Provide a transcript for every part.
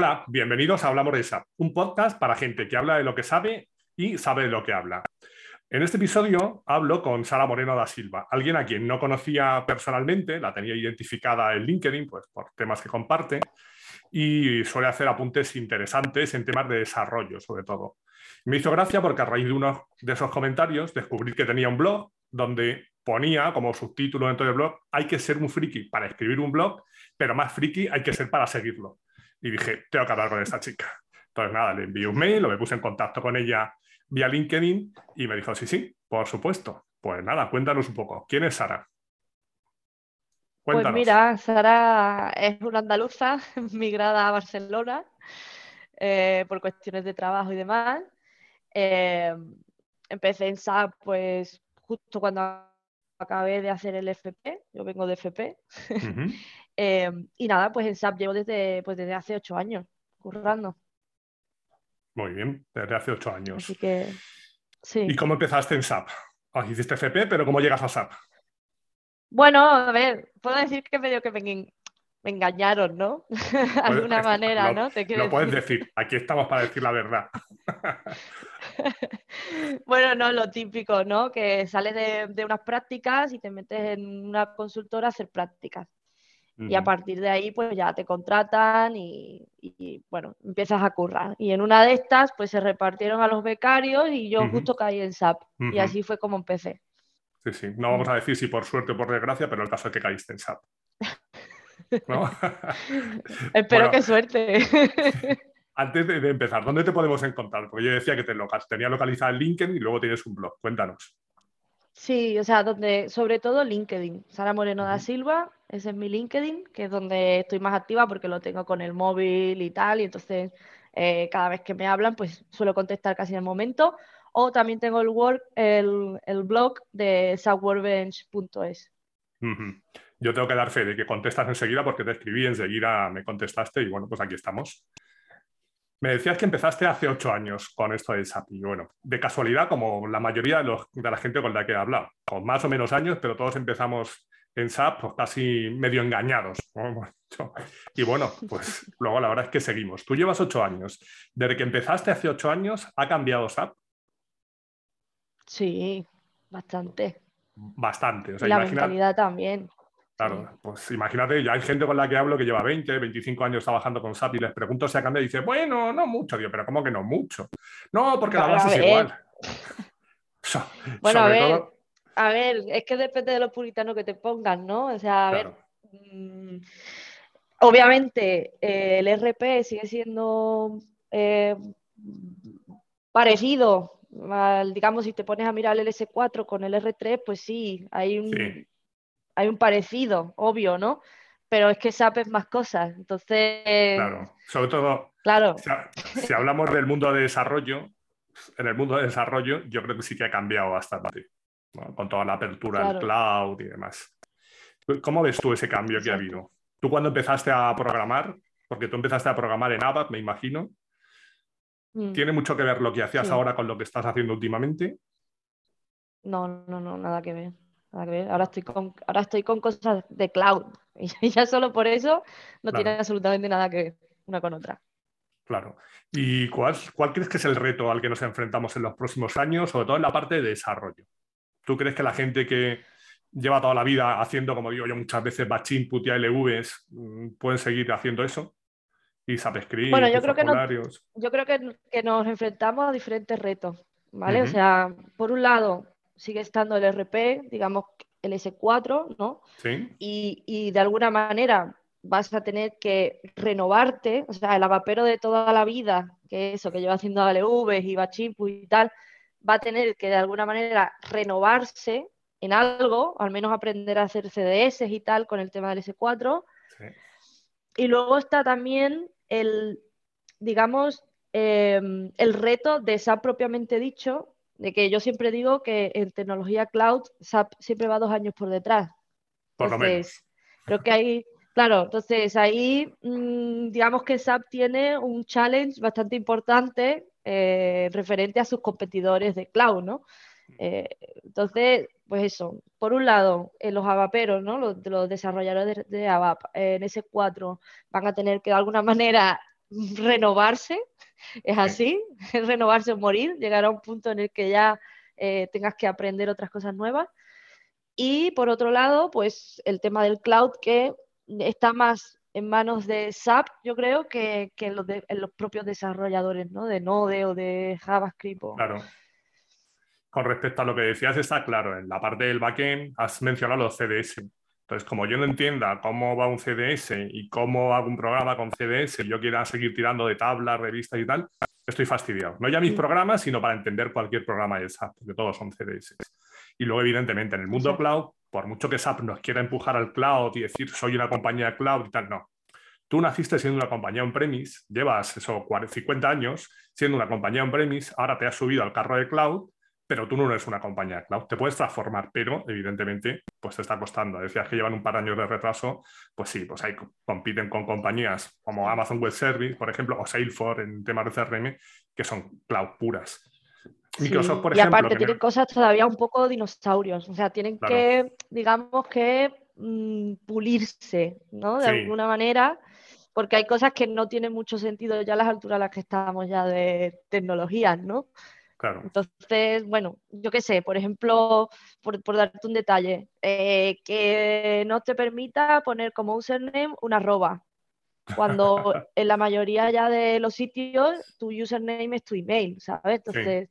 Hola, bienvenidos a Hablamos de un podcast para gente que habla de lo que sabe y sabe de lo que habla. En este episodio hablo con Sara Moreno da Silva, alguien a quien no conocía personalmente, la tenía identificada en LinkedIn pues, por temas que comparte y suele hacer apuntes interesantes en temas de desarrollo, sobre todo. Me hizo gracia porque a raíz de uno de esos comentarios descubrí que tenía un blog donde ponía como subtítulo dentro del blog, hay que ser un friki para escribir un blog, pero más friki hay que ser para seguirlo. Y dije, tengo que hablar con esta chica. Entonces, nada, le envié un mail, me puse en contacto con ella vía LinkedIn y me dijo, sí, sí, por supuesto. Pues nada, cuéntanos un poco. ¿Quién es Sara? Pues mira, Sara es una andaluza migrada a Barcelona eh, por cuestiones de trabajo y demás. Eh, empecé en SAP pues justo cuando acabé de hacer el FP, yo vengo de FP. Em, y nada, pues en SAP llevo desde, pues desde hace ocho años, currando. Muy bien, desde hace ocho años. Así que, sí. ¿Y cómo empezaste en SAP? Ah, hiciste FP, pero ¿cómo llegas a SAP? Bueno, a ver, puedo decir que medio que me, engañaron, ¿no? de alguna manera, ¿no? ¿Te lo puedes decir, aquí estamos para decir la verdad. bueno, no, lo típico, ¿no? Que sales de, de, unas prácticas y te metes en una consultora a hacer prácticas. Y a partir de ahí, pues ya te contratan y, bueno, empiezas a currar. Y en una de estas, pues se repartieron a los becarios y yo justo caí en SAP. Y así fue como empecé. Sí, sí. No vamos a decir si por suerte o por desgracia, pero el caso es que caíste en SAP. Espero que suerte. antes de, empezar, ¿dónde te podemos encontrar? Porque yo decía que te tenía localizada en LinkedIn y luego tienes un blog. Cuéntanos. Sí, o sea, donde, sobre todo LinkedIn. Sara Moreno da Silva, ese es mi LinkedIn, que es donde estoy más activa porque lo tengo con el móvil y tal, y entonces eh, cada vez que me hablan, pues suelo contestar casi en momento. O también tengo el, work, el, el blog de softwarebench.es. Yo tengo que dar fe de que contestas enseguida porque te escribí, enseguida me contestaste y bueno, pues aquí estamos. Me decías que empezaste hace ocho años con esto de SAP y bueno, de casualidad, como la mayoría de, de, la gente con la que he hablado, con más o menos años, pero todos empezamos en SAP pues, casi medio engañados. Y bueno, pues luego la verdad es que seguimos. Tú llevas ocho años. Desde que empezaste hace ocho años, ¿ha cambiado SAP? Sí, bastante. Bastante. O la mentalidad también. Claro, pues imagínate, ya hay gente con la que hablo que lleva 20, 25 años trabajando con SAP y les pregunto si ha cambiado y dice, bueno, no mucho, digo, pero ¿cómo que no mucho? No, porque la base es igual. bueno, a ver, a ver, es que depende de los puritanos que te pongan, ¿no? O sea, a ver, mm, obviamente eh, el RP sigue siendo eh, parecido, digamos, si te pones a mirar el S4 con el R3, pues sí, hay un hay un parecido, obvio, ¿no? Pero es que SAP es más cosas, entonces... Claro, sobre todo, claro. Si, hablamos del mundo de desarrollo, en el mundo de desarrollo yo creo que sí que ha cambiado bastante, con toda la apertura del cloud y demás. ¿Cómo ves tú ese cambio que ha habido? ¿Tú cuando empezaste a programar? Porque tú empezaste a programar en ABAP, me imagino. Mm. ¿Tiene mucho que ver lo que hacías ahora con lo que estás haciendo últimamente? No, no, no, nada que ver. Ahora estoy con, ahora estoy con cosas de cloud y ya solo por eso no tiene absolutamente nada que ver una con otra. Claro. ¿Y cuál, cuál crees que es el reto al que nos enfrentamos en los próximos años, sobre todo en la parte de desarrollo? ¿Tú crees que la gente que lleva toda la vida haciendo, como digo yo muchas veces, batch input y ALVs, mm, pueden seguir haciendo eso? Y SAPScript, bueno, yo creo, que yo creo que, nos enfrentamos a diferentes retos, ¿vale? O sea, por un lado, sigue estando el RP, digamos el S4, ¿no? Sí. Y, de alguna manera vas a tener que renovarte, o sea, el avapero de toda la vida, que eso, que lleva haciendo ALVs y Bachipu y tal, va a tener que de alguna manera renovarse en algo, al menos aprender a hacer CDS y tal con el tema del S4. Sí. Y luego está también el, digamos, em, el reto de SAP propiamente dicho, de que yo siempre digo que en tecnología cloud SAP siempre va dos años por detrás. Por lo menos. Creo que hay, claro, entonces ahí mm, digamos que SAP tiene un challenge bastante importante eh, referente a sus competidores de cloud, ¿no? Eh, entonces, pues eso, por un lado, en los avaperos, ¿no? Los, los desarrolladores de, de ABAP en S4 van a tener que de alguna manera renovarse, es así, renovarse o morir, llegar a un punto en el que ya eh, tengas que aprender otras cosas nuevas. Y por otro lado, pues el tema del cloud que está más en manos de SAP, yo creo, que, en, los propios desarrolladores, ¿no? De Node o de JavaScript. Claro. Con respecto a lo que decías, está claro. En la parte del backend has mencionado los CDS. Entonces, como yo no entienda cómo va un CDS y cómo hago un programa con CDS yo quiera seguir tirando de tablas, revistas y tal, estoy fastidiado. No ya mis programas, sino para entender cualquier programa de SAP, porque todos son CDS. Y luego, evidentemente, en el mundo cloud, por mucho que SAP nos quiera empujar al cloud y decir soy una compañía cloud y tal, no. Tú naciste siendo una compañía on-premise, llevas eso 50 años siendo una compañía on-premise, ahora te has subido al carro de cloud, pero tú no eres una compañía cloud. Te puedes transformar, pero evidentemente pues te está costando. Decías que llevan un par de años de retraso, pues sí, pues ahí compiten con compañías como Amazon Web Service, por ejemplo, o Salesforce en temas de CRM, que son cloud puras y aparte tienen cosas todavía un poco dinosaurios, o sea, tienen que, digamos que mm, pulirse, ¿no? De alguna manera, porque hay cosas que no tienen mucho sentido ya a las alturas a las que estamos ya de tecnologías, ¿no? Claro. Entonces, bueno, yo qué sé, por ejemplo, por, darte un detalle, eh, que no te permita poner como username una arroba, cuando en la mayoría ya de los sitios tu username es tu email, ¿sabes? Entonces,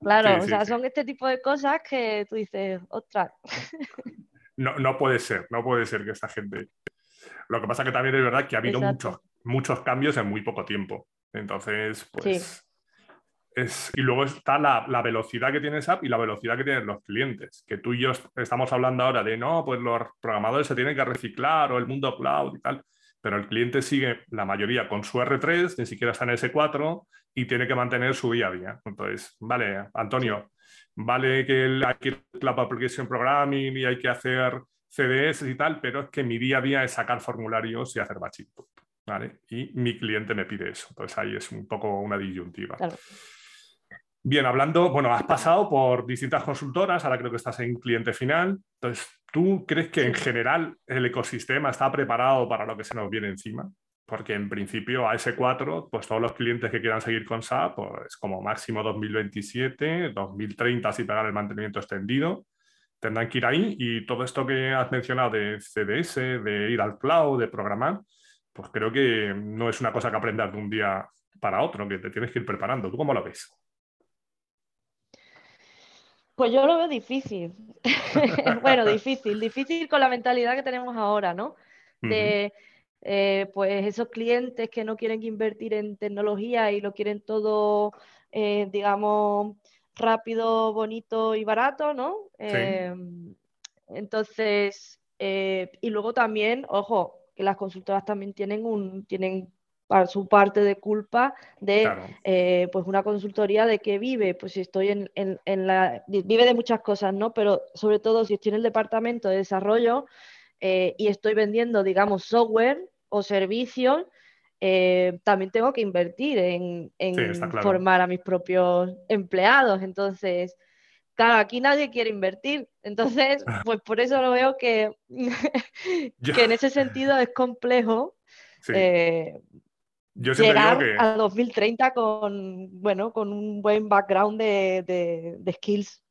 Claro, o sea, son este tipo de cosas que tú dices, ostras. No, no puede ser, no puede ser que esta gente. Lo que pasa que también es verdad que ha habido muchos, muchos cambios en muy poco tiempo. Entonces, pues. Es... Y luego está la, la, velocidad que tiene SAP y la velocidad que tienen los clientes. Que tú y yo estamos hablando ahora de no, pues los programadores se tienen que reciclar o el mundo cloud y tal pero el cliente sigue la mayoría con su R3, ni siquiera está en S4 y tiene que mantener su día a día. Entonces, vale, Antonio, vale que hay que Cloud Application Programming y hay que hacer CDS y tal, pero es que mi día a día es sacar formularios y hacer batching. ¿vale? Y mi cliente me pide eso. Entonces ahí es un poco una disyuntiva. Bien, hablando, bueno, has pasado por distintas consultoras, ahora creo que estás en cliente final. Entonces, ¿tú crees que en general el ecosistema está preparado para lo que se nos viene encima? Porque en principio a ese 4 pues todos los clientes que quieran seguir con SAP, pues como máximo 2027, 2030 si pagar el mantenimiento extendido, tendrán que ir ahí y todo esto que has mencionado de CDS, de ir al cloud, de programar, pues creo que no es una cosa que aprendas de un día para otro, que te tienes que ir preparando. ¿Tú cómo lo ves? Pues yo lo veo difícil. bueno, difícil, difícil con la mentalidad que tenemos ahora, ¿no? De eh, pues esos clientes que no quieren invertir en tecnología y lo quieren todo, eh, digamos, rápido, bonito y barato, ¿no? Em, entonces, eh, y luego también, ojo, que las consultoras también tienen un, tienen para su parte de culpa de eh, pues una consultoría de que vive, pues si estoy en, en, la, vive de muchas cosas, ¿no? Pero sobre todo si estoy en el departamento de desarrollo eh, y estoy vendiendo, digamos, software o servicios, eh, también tengo que invertir en, formar a mis propios empleados. Entonces, claro, aquí nadie quiere invertir. Entonces, pues por eso lo veo que, que en ese sentido es complejo. Yo llegar digo que... a 2030 con, bueno, con un buen background de, skills.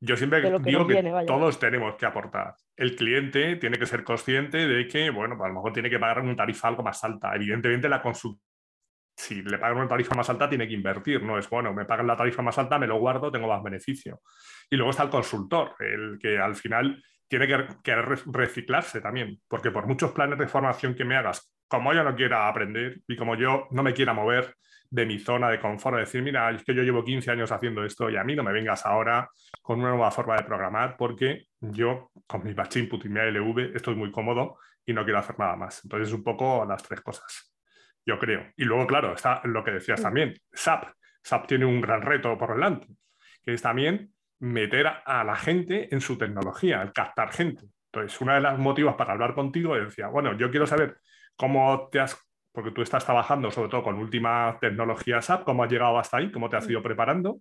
Yo siempre digo que todos tenemos que aportar. El cliente tiene que ser consciente de que, bueno, a lo mejor tiene que pagar una tarifa algo más alta. Evidentemente, la consulta, si le pagan una tarifa más alta, tiene que invertir. No es, bueno, me pagan la tarifa más alta, me lo guardo, tengo más beneficio. Y luego está el consultor, el que al final tiene que, que reciclarse también, porque por muchos planes de formación que me hagas, como yo no quiera aprender y como yo no me quiera mover de mi zona de confort, decir, mira, es que yo llevo 15 años haciendo esto y a mí no me vengas ahora con una nueva forma de programar porque yo con mi batch input y mi ALV estoy muy cómodo y no quiero hacer nada más. Entonces, es un poco las tres cosas, yo creo. Y luego, claro, está lo que decías también, SAP. SAP tiene un gran reto por delante, que es también meter a la gente en su tecnología, el captar gente. Entonces, uno de los motivos para hablar contigo decía, bueno, yo quiero saber ¿Cómo te has, porque tú estás trabajando sobre todo con última tecnología SAP, cómo has llegado hasta ahí, cómo te has ido preparando?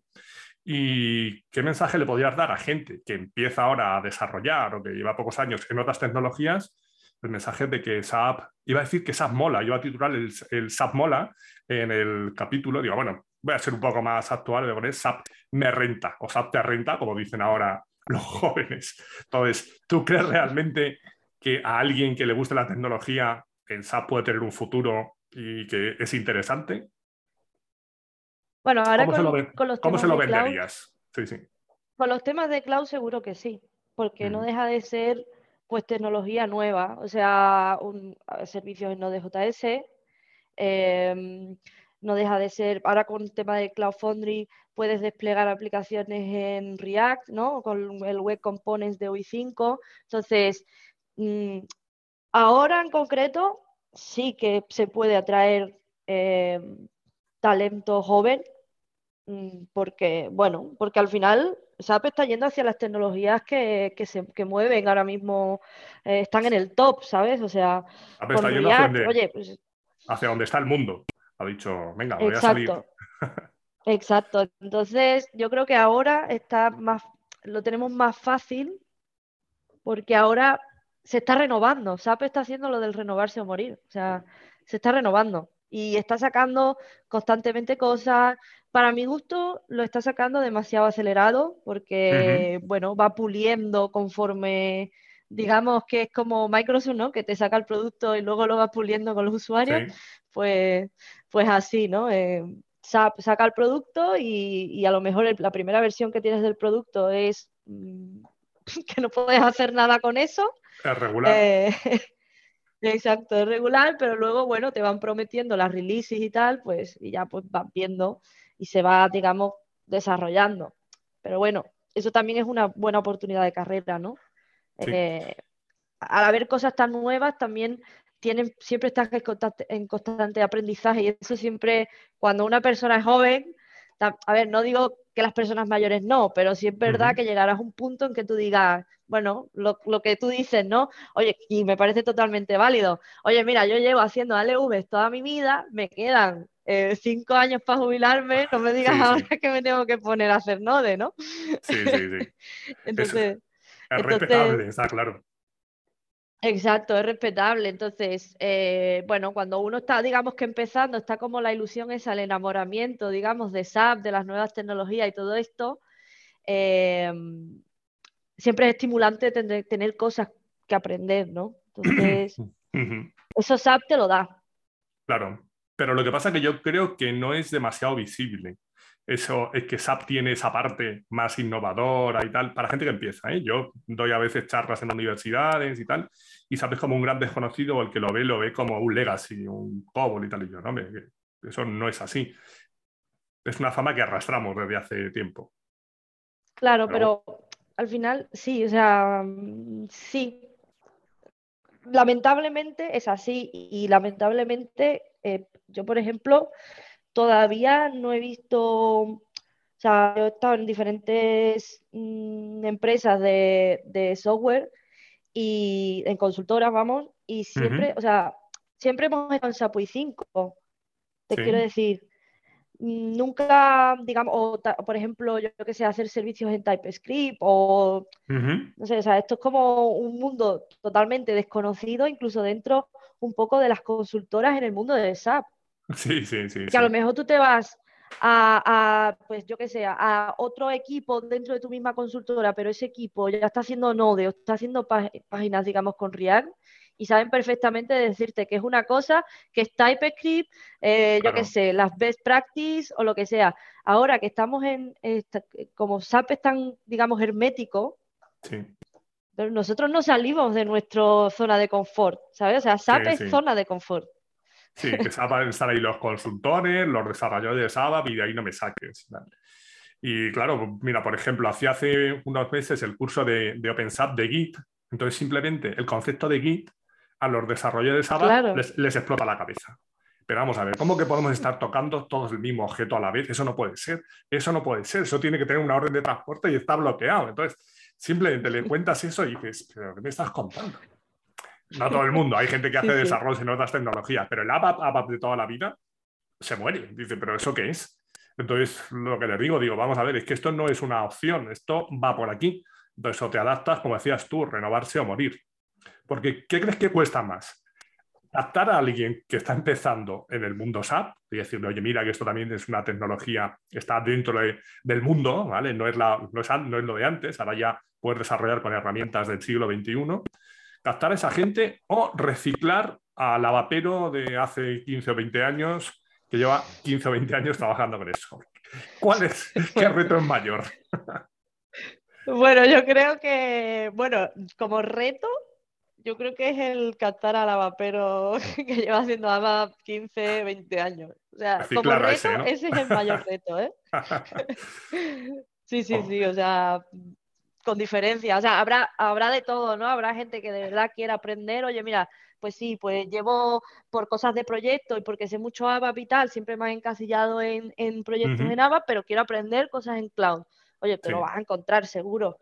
¿Y qué mensaje le podrías dar a gente que empieza ahora a desarrollar o que lleva pocos años en otras tecnologías el mensaje de que SAP, iba a decir que SAP mola, iba a titular el, el SAP mola en el capítulo, digo, bueno, voy a ser un poco más actual, voy a poner SAP me renta o SAP te renta, como dicen ahora los jóvenes. Entonces, ¿tú crees realmente que a alguien que le guste la tecnología, el SAP puede tener un futuro y que es interesante? Bueno, ahora ¿Cómo con, se lo, ven- con los ¿cómo temas se lo de cloud, venderías? Sí, sí. con los temas de cloud seguro que sí, porque no Mm. deja de ser pues tecnología nueva, o sea, un, servicios en Node.js, em, no deja de ser, ahora con el tema de Cloud Foundry puedes desplegar aplicaciones en React, ¿no? Con el Web Components de UI5. Entonces, mm, ahora en concreto sí que se puede atraer em, talento joven, mm, porque, bueno, porque al final SAP está yendo hacia las tecnologías que, que se que mueven ahora mismo, eh, están en el top, ¿sabes? O sea, A ver, está con yendo hacia React, donde, oye, pues hacia donde está el mundo. Ha dicho, venga, voy a salir. Exacto, exacto. Entonces, yo creo que ahora está más, lo tenemos más fácil porque ahora se está renovando. SAP está haciendo lo del renovarse o morir. O sea, se está renovando y está sacando constantemente cosas. Para mi gusto, lo está sacando demasiado acelerado porque, bueno, va puliendo conforme, digamos que es como Microsoft, ¿no? Que te saca el producto y luego lo va puliendo con los usuarios. Sí, Pues, pues así, ¿no? Eh, SAP saca el producto y, y a lo mejor el- la primera versión que tienes del producto es mm, que no puedes hacer nada con eso. es regular. Eh, exacto, es regular, pero luego, bueno, te van prometiendo las releases y tal, pues, y ya pues vas viendo y se va, digamos, desarrollando. Pero bueno, eso también es una buena oportunidad de carrera, ¿no? Sí. Eh, al haber cosas tan nuevas, también tienen, siempre estás en constante, en constante aprendizaje y eso siempre, cuando una persona es joven, a ver, no digo que las personas mayores no, pero sí es verdad que llegarás a un punto en que tú digas, bueno, lo, lo que tú dices, ¿no? Oye, y me parece totalmente válido. Oye, mira, yo llevo haciendo ALVs toda mi vida, me quedan eh, cinco años para jubilarme, no me digas Sí, sí. ahora que me tengo que poner a hacer Node, ¿no? Sí, sí, sí. Entonces... Es Entonces- respetable, está claro. Exacto, es respetable. Entonces, eh, bueno, cuando uno está, digamos que empezando, está como la ilusión esa, el enamoramiento, digamos, de SAP, de las nuevas tecnologías y todo esto, eh, siempre es estimulante tener, tener cosas que aprender, ¿no? Entonces, eso SAP te lo da. Claro, pero lo que pasa es que yo creo que no es demasiado visible. Eso es que SAP tiene esa parte más innovadora y tal, para gente que empieza. ¿eh? Yo doy a veces charlas en universidades y tal, y SAP es como un gran desconocido, o el que lo ve, lo ve como un legacy, un COBOL y tal. Y yo, no, que eso no es así. Es una fama que arrastramos desde hace tiempo. Claro, Pero- pero al final sí, o sea, sí. Lamentablemente es así y lamentablemente eh, yo, por ejemplo, todavía no he visto, o sea, yo he estado en diferentes mm, empresas de, de software y en consultoras, vamos, y siempre, o sea, siempre hemos estado en SAP i5, te Sí. quiero decir, mm, nunca, digamos, o ta- por ejemplo, yo que sé, hacer servicios en TypeScript o no sé, o sea, esto es como un mundo totalmente desconocido, incluso dentro un poco de las consultoras en el mundo de SAP. Sí, sí, sí. Que sí. a lo mejor tú te vas a, a, pues yo qué sé, a otro equipo dentro de tu misma consultora, pero ese equipo ya está haciendo Node o está haciendo pá- páginas, digamos, con React y saben perfectamente decirte que es una cosa, que es TypeScript, eh, yo qué Claro. sé, las best practice o lo que sea. Ahora que estamos en, esta- como SAP es tan, digamos, hermético, Sí. pero nosotros no salimos de nuestra zona de confort, ¿sabes? O sea, SAP Sí, es sí. zona de confort. Sí, que SAP están ahí los consultores, los desarrolladores de SAP y de ahí no me saques. Y claro, mira, por ejemplo, hacía hace unos meses el curso de, de OpenSAP de Git. Entonces, simplemente el concepto de Git a los desarrolladores de Claro. les, les explota la cabeza. Pero vamos a ver, ¿cómo que podemos estar tocando todos el mismo objeto a la vez? Eso no puede ser. Eso no puede ser. Eso tiene que tener una orden de transporte y está bloqueado. Entonces, simplemente le cuentas eso y dices, ¿pero qué me estás contando? No todo el mundo. Hay gente que Sí, hace sí. desarrollos en otras tecnologías, pero el ABAP, ABAP de toda la vida se muere. Dice, ¿pero eso qué es? Entonces, lo que le digo, digo, vamos a ver, es que esto no es una opción, esto va por aquí. Entonces, o te adaptas, como decías tú, renovarse o morir. Porque, ¿qué crees que cuesta más? Captar a alguien que está empezando en el mundo SAP y decirle, oye, mira que esto también es una tecnología que está dentro del mundo, ¿vale? No es, la, no, es, no es lo de antes, ahora ya puedes desarrollar con herramientas del siglo XXI. Captar a esa gente o reciclar al lavapero de hace 15 o 20 años que lleva 15 o 20 años trabajando con eso. ¿Cuál es? ¿Qué reto es mayor? Bueno, yo creo que, bueno, como reto, yo creo que es el captar al lavapero que lleva haciendo ABAP 15, 20 años. O sea, como reto, ese, ese, es el mayor reto, ¿eh? sí, sí, sí, o sea, con diferencia. O sea, habrá, habrá de todo, ¿no? Habrá gente que de verdad quiera aprender, oye, mira, pues sí, pues llevo por cosas de proyecto y porque sé mucho ABAP y tal, siempre me he encasillado en, proyectos en ABAP, pero quiero aprender cosas en cloud. Oye, te lo vas a encontrar seguro.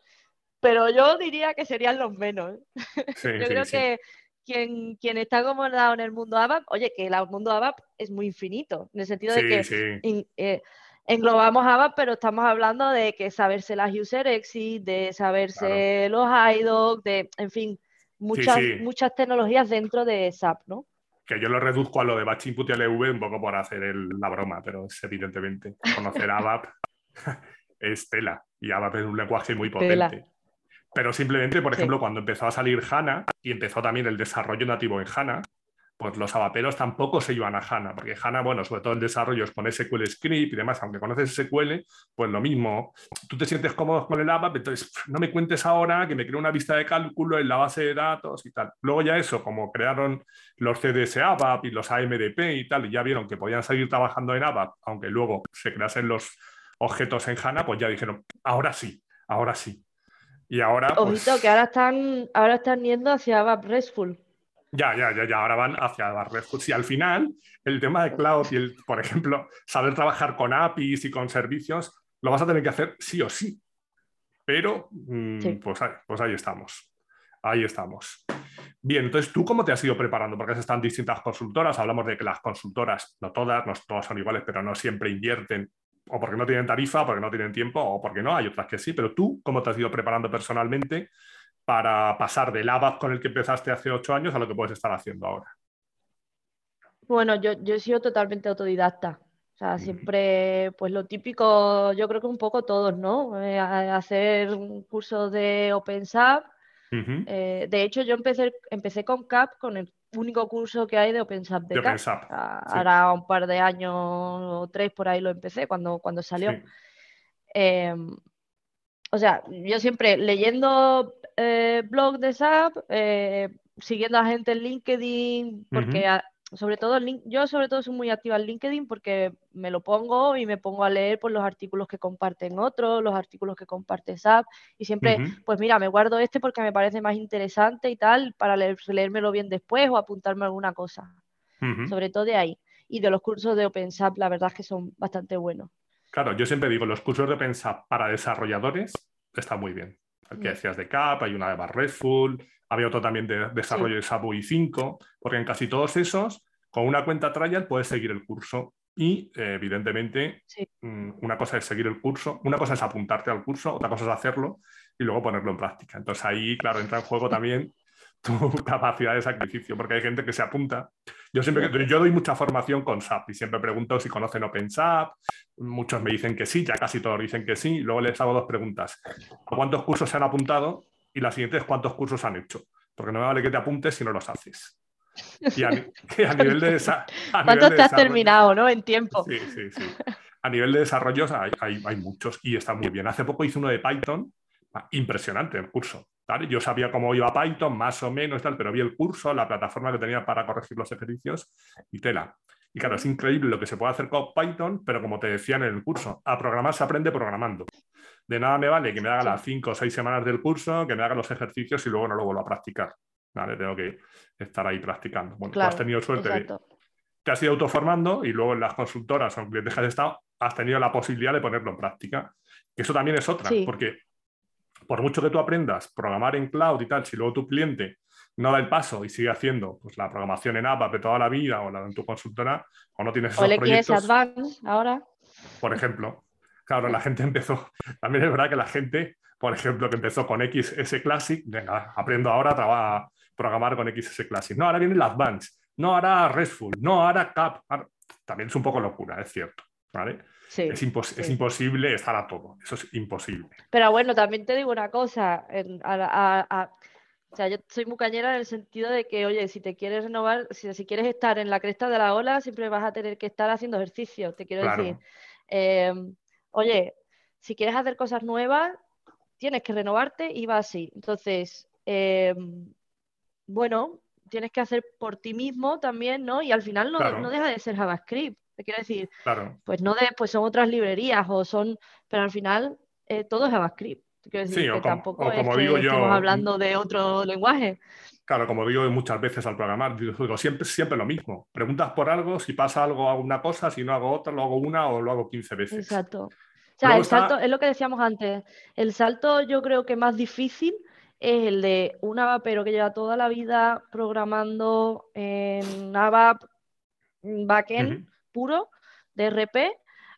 Pero yo diría que serían los menos. yo creo que quien, quien está acomodado en el mundo ABAP, oye, que el mundo ABAP es muy infinito, en el sentido de que eh, englobamos ABAP, pero estamos hablando de que saberse las user exit, de saberse los IDOC, de, en fin, muchas, muchas tecnologías dentro de SAP, ¿no? Que yo lo reduzco a lo de Batch Input y LV un poco por hacer la broma, pero es evidentemente conocer ABAP es tela y ABAP es un lenguaje muy potente. Pero simplemente, por ejemplo, cuando empezó a salir HANA y empezó también el desarrollo nativo en HANA, pues los abaperos tampoco se iban a HANA, porque HANA, bueno, sobre todo el desarrollo es con SQL Script y demás, aunque conoces SQL, pues lo mismo, tú te sientes cómodo con el ABAP, entonces no me cuentes ahora que me creo una vista de cálculo en la base de datos y tal. Luego ya eso, como crearon los CDS ABAP y los AMDP y tal, y ya vieron que podían seguir trabajando en ABAP, aunque luego se creasen los objetos en HANA, pues ya dijeron, ahora sí, ahora sí. Y ahora... Pues Ojito, que ahora están, ahora están yendo hacia ABAP RESTful. Ya, ya, ya, ya, ahora van hacia la red. Si al final el tema de cloud y, el, por ejemplo, saber trabajar con APIs y con servicios, lo vas a tener que hacer sí o sí. Pero, mm, pues, ahí, pues ahí estamos. Ahí estamos. Bien, entonces, ¿tú cómo te has ido preparando? Porque están distintas consultoras. Hablamos de que las consultoras, no todas, no todas son iguales, pero no siempre invierten o porque no tienen tarifa, porque no tienen tiempo, o porque no, hay otras que sí. Pero tú, ¿cómo te has ido preparando personalmente para pasar del ABAP con el que empezaste hace ocho años a lo que puedes estar haciendo ahora? Bueno, yo, he sido totalmente autodidacta. O sea, siempre, pues lo típico, yo creo que un poco todos, ¿no? Eh, hacer un curso de OpenSAP. Eh, de hecho, yo empecé, empecé con CAP, con el único curso que hay de OpenSAP de, CAP. Ahora un par de años o tres por ahí lo empecé cuando, cuando salió. Em, o sea, yo siempre leyendo eh, blog de SAP, eh, siguiendo a gente en LinkedIn, porque sobre todo yo sobre todo soy muy activa en LinkedIn porque me lo pongo y me pongo a leer por pues, los artículos que comparten otros, los artículos que comparte SAP y siempre, pues mira, me guardo este porque me parece más interesante y tal para leer, leérmelo bien después o apuntarme alguna cosa. Sobre todo de ahí. Y de los cursos de OpenSAP, la verdad es que son bastante buenos. Claro, yo siempre digo, los cursos de OpenSAP para desarrolladores están muy bien el que mm. decías de CAP, hay una de Bar RESTful, había otro también de desarrollo de SAP UI 5, porque en casi todos esos, con una cuenta trial puedes seguir el curso. Y eh, evidentemente, mm, una cosa es seguir el curso, una cosa es apuntarte al curso, otra cosa es hacerlo y luego ponerlo en práctica. Entonces ahí, claro, entra en juego también tu capacidad de sacrificio, porque hay gente que se apunta. Yo siempre yo doy mucha formación con SAP y siempre pregunto si conocen OpenSAP. Muchos me dicen que sí, ya casi todos dicen que sí. Luego les hago dos preguntas. ¿Cuántos cursos se han apuntado? Y la siguiente es cuántos cursos han hecho. Porque no me vale que te apuntes si no los haces. Y a, nivel de ¿Cuántos te has terminado, no? En tiempo. Sí, sí, sí. A nivel de desarrollo hay, hay, hay muchos y está muy bien. Hace poco hice uno de Python, impresionante el curso. Yo sabía cómo iba Python, más o menos, tal, pero vi el curso, la plataforma que tenía para corregir los ejercicios y tela. Y claro, es increíble lo que se puede hacer con Python, pero como te decían en el curso, a programar se aprende programando. De nada me vale que me haga las cinco o seis semanas del curso, que me haga los ejercicios y luego no lo vuelvo a practicar. ¿vale? Tengo que estar ahí practicando. Bueno, tú has tenido suerte de, te has ido autoformando y luego en las consultoras o clientes que has estado, has tenido la posibilidad de ponerlo en práctica. Que eso también es otra, porque por mucho que tú aprendas programar en cloud y tal, si luego tu cliente no da el paso y sigue haciendo pues, la programación en ABAP de toda la vida o la en tu consultora, o no tienes esos o le proyectos, Advance ahora. Por ejemplo, claro, la gente empezó, también es verdad que la gente por ejemplo, que empezó con XS Classic, venga, aprendo ahora a programar con XS Classic. No, ahora viene el Advanced. No, ahora RESTful. No, ahora CAP. También es un poco locura, es cierto. ¿vale? Es, imposible estar a todo. Eso es imposible. Pero bueno, también te digo una cosa. o sea, yo soy muy cañera en el sentido de que, oye, si te quieres renovar, si, si, quieres estar en la cresta de la ola, siempre vas a tener que estar haciendo ejercicio. Te quiero decir, em, oye, si quieres hacer cosas nuevas, tienes que renovarte y va así. Entonces, em, bueno, tienes que hacer por ti mismo también, ¿no? Y al final no, deja de ser JavaScript. Te quiero decir, pues no de, pues son otras librerías o son, pero al final eh, todo es JavaScript. quiero decir sí, que tampoco es que estamos hablando de otro lenguaje. Claro, como digo muchas veces al programar, digo siempre, siempre lo mismo. Preguntas por algo, si pasa algo, hago una cosa, si no hago otra, lo hago una o lo hago 15 veces. Exacto. O sea, el salto, es lo que decíamos antes, el salto yo creo que más difícil es el de un pero que lleva toda la vida programando en ABAP backend puro de RP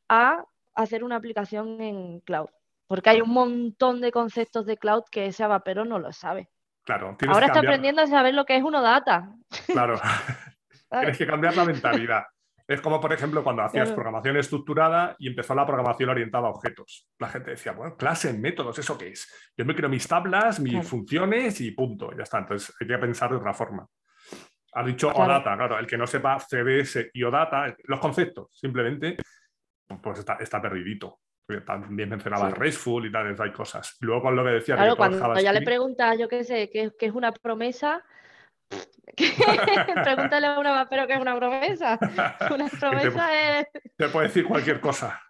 a hacer una aplicación en cloud. Porque hay un montón de conceptos de cloud que ese pero no lo sabe. Claro, Ahora está aprendiendo a saber lo que es uno data. Claro. tienes que cambiar la mentalidad. Es como, por ejemplo, cuando hacías programación estructurada y empezó la programación orientada a objetos. La gente decía, bueno, clase, métodos, ¿eso qué es? Yo me creo mis tablas, mis funciones y punto, ya está. Entonces hay que pensar de otra forma. Has dicho OData, claro, el que no sepa CDS y OData, los conceptos, simplemente, pues está, está perdidito. También mencionaba RESTful y tal, hay cosas. Luego con lo que decía... Claro, cuando ya le preguntas, yo qué sé, qué, qué es una promesa, Pregúntale a una pero que es una promesa. Una promesa es. Te puede decir cualquier cosa.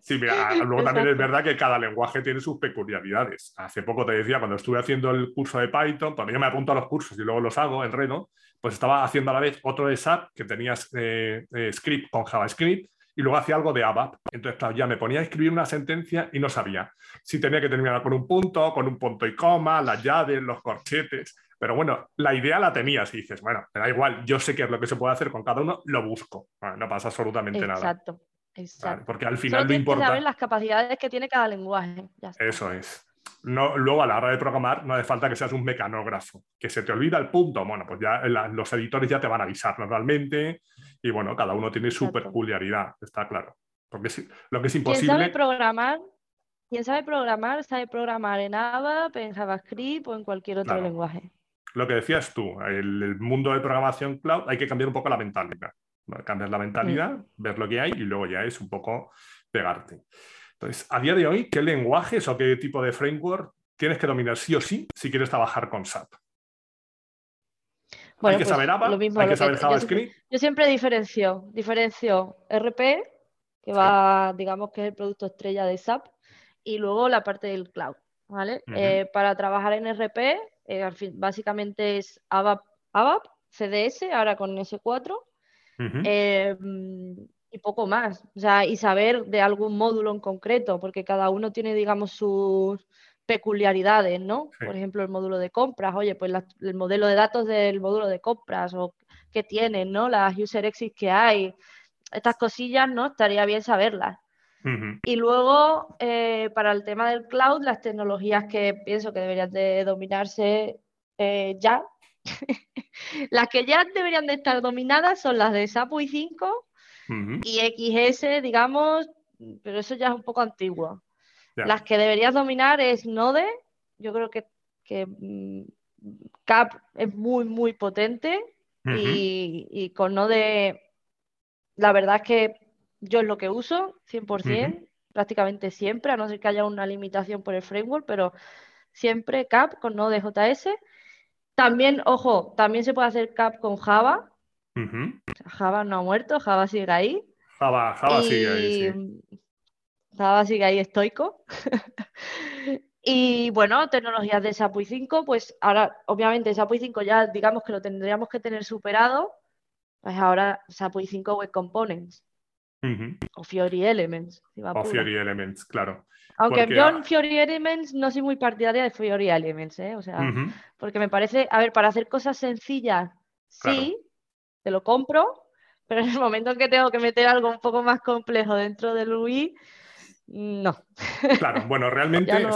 Sí, mira, luego también es verdad que cada lenguaje tiene sus peculiaridades. Hace poco te decía, cuando estuve haciendo el curso de Python, cuando yo me apunto a los cursos y luego los hago en Reno, pues estaba haciendo a la vez otro de SAP que tenías eh, eh, script con JavaScript y luego hacía algo de ABAP. Entonces, claro, ya me ponía a escribir una sentencia y no sabía si tenía que terminar con un punto, con un punto y coma, las llaves, los corchetes. Pero bueno, la idea la tenías y dices, bueno, me da igual, yo sé qué es lo que se puede hacer con cada uno, lo busco. no pasa absolutamente nada. Exacto. Exacto. porque al final lo importante. saber las capacidades que tiene cada lenguaje. Eso es. No, luego a la hora de programar no hace falta que seas un mecanógrafo, que se te olvida el punto, bueno, pues ya los editores ya te van a avisar normalmente y bueno, cada uno tiene su peculiaridad, está claro. Porque lo que es imposible... ¿Quién sabe programar? ¿Quién sabe programar? Sabe programar en ABAP, en JavaScript o en cualquier otro lenguaje. Lo que decías tú, el, mundo de programación cloud hay que cambiar un poco la mentalidad. Cambiar la mentalidad, ver lo que hay y luego ya es un poco pegarte. Entonces, a día de hoy, ¿qué lenguajes o qué tipo de framework tienes que dominar sí o sí si quieres trabajar con SAP? hay que pues saber ABAP, hay que saber JavaScript. Yo, siempre diferencio, diferencio RP, que va, digamos que es el producto estrella de SAP, y luego la parte del cloud. ¿vale? Eh, para trabajar en RP, eh, básicamente es ABAP, ABAP, CDS, ahora con S4 y poco más. O sea, y saber de algún módulo en concreto, porque cada uno tiene, digamos, sus peculiaridades, ¿no? Por ejemplo, el módulo de compras, oye, pues el modelo de datos del módulo de compras o qué tienen, ¿no? Las user exits que hay, estas cosillas, ¿no? Estaría bien saberlas. Y luego, eh, para el tema del cloud, las tecnologías que pienso que deberían de dominarse eh, ya, las que ya deberían de estar dominadas son las de SAP UI 5 y XS, digamos, pero eso ya es un poco antiguo. Las que deberías dominar es Node, yo creo que, mm, Cap es muy, muy potente y, con Node, la verdad es que yo es lo que uso, 100%, prácticamente siempre, a no ser que haya una limitación por el framework, pero siempre Cap con Node.js. También, ojo, también se puede hacer Cap con Java, Java no ha muerto, Java sigue ahí. Java, sigue ahí, Java sigue ahí estoico. y bueno, tecnologías de SAP 5, pues ahora, obviamente, SAP 5 ya digamos que lo tendríamos que tener superado. Pues ahora SAP 5 Web Components. O Fiori Elements. o Fiori Elements, claro. Aunque yo en Fiori Elements no soy muy partidaria de Fiori Elements, ¿eh? O sea, porque me parece, a ver, para hacer cosas sencillas, sí, te lo compro, pero en el momento en que tengo que meter algo un poco más complejo dentro del UI, No. Claro, bueno, realmente no,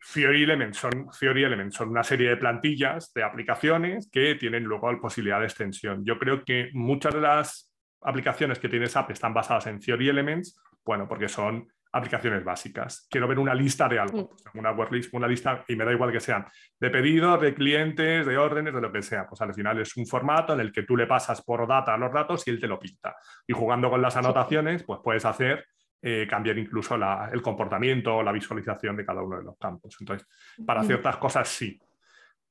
Fiori, Elements son, Fiori Elements son una serie de plantillas, de aplicaciones que tienen luego la posibilidad de extensión. Yo creo que muchas de las aplicaciones que tiene SAP están basadas en Theory Elements, bueno, porque son aplicaciones básicas. Quiero ver una lista de algo, mm. una word list, una lista, y me da igual que sean de pedidos, de clientes, de órdenes, de lo que sea. Pues al final es un formato en el que tú le pasas por data los datos y él te lo pinta. Y jugando con las anotaciones, pues puedes hacer eh, cambiar incluso el comportamiento o la visualización de cada uno de los campos. Entonces, para ciertas cosas sí,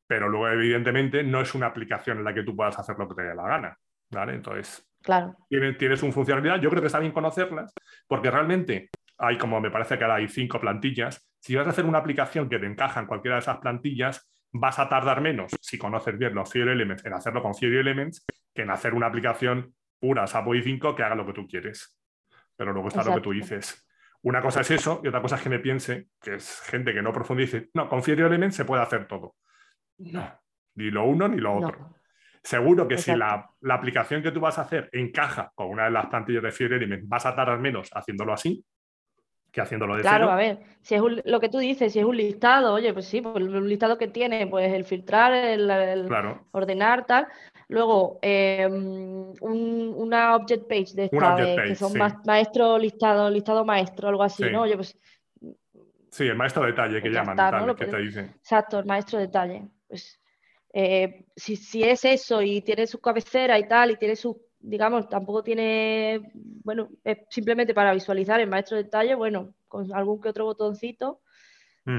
pero luego evidentemente no es una aplicación en la que tú puedas hacer lo que te dé la gana. ¿vale? Entonces, claro. tienes, tienes una funcionalidad, yo creo que está bien conocerlas, porque realmente hay como me parece que ahora hay cinco plantillas. Si vas a hacer una aplicación que te encaja en cualquiera de esas plantillas, vas a tardar menos, si conoces bien los Theory Elements, en hacerlo con Theory Elements, que en hacer una aplicación pura SAP 5 que haga lo que tú quieres. Pero luego está lo que tú dices. Una cosa es eso y otra cosa es que me piense, que es gente que no profundice, no, con Theory Elements se puede hacer todo. No, ni lo uno ni lo otro. Seguro que si la, aplicación que tú vas a hacer encaja con una de las plantillas de Theory Elements, vas a tardar menos haciéndolo así, que haciéndolo de claro, a ver, si es lo que tú dices, si es un listado, oye, pues sí, pues un listado que tiene, pues el filtrar, el, ordenar, tal. Luego, em, una object page de esta, que son maestro listado, listado maestro, algo así, ¿no? Oye, pues. Sí, el maestro detalle que pues llaman, tal, que te dicen. Exacto, el maestro detalle. Pues eh, si, si es eso y tiene su cabecera y tal, y tiene su digamos, tampoco tiene, bueno, es simplemente para visualizar el maestro de detalle, bueno, con algún que otro botoncito,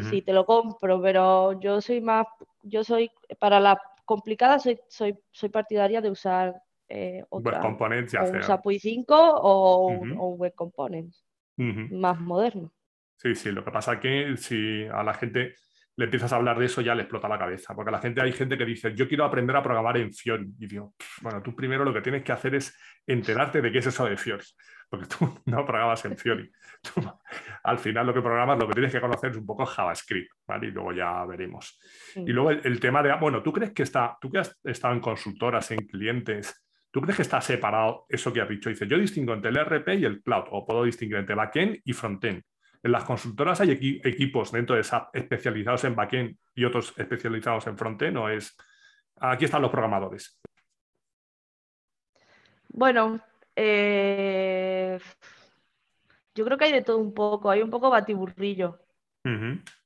si te lo compro, pero yo soy más, yo soy, para la complicada soy, soy, soy partidaria de usar eh, otra, components, o un SAP 5 o, un web components más moderno. Sí, sí, lo que pasa es que si a la gente le empiezas a hablar de eso, ya le explota la cabeza. Porque la gente, hay gente que dice, yo quiero aprender a programar en Fiori. Y digo, bueno, tú primero lo que tienes que hacer es enterarte de qué es eso de Fiori. Porque tú no programas en Fiori. al final lo que programas, lo que tienes que conocer es un poco JavaScript, ¿vale? Y luego ya veremos. Y luego el, tema de, bueno, ¿tú crees que está, tú que has estado en consultoras, en clientes, ¿Tú crees que está separado eso que has dicho? Dice, yo distingo entre el RP y el cloud, o puedo distinguir entre backend y frontend. En las consultoras hay equipos dentro de SAP especializados en backend y otros especializados en frontend, ¿o es aquí están los programadores? Bueno, eh, yo creo que hay de todo un poco, hay un poco batiburrillo.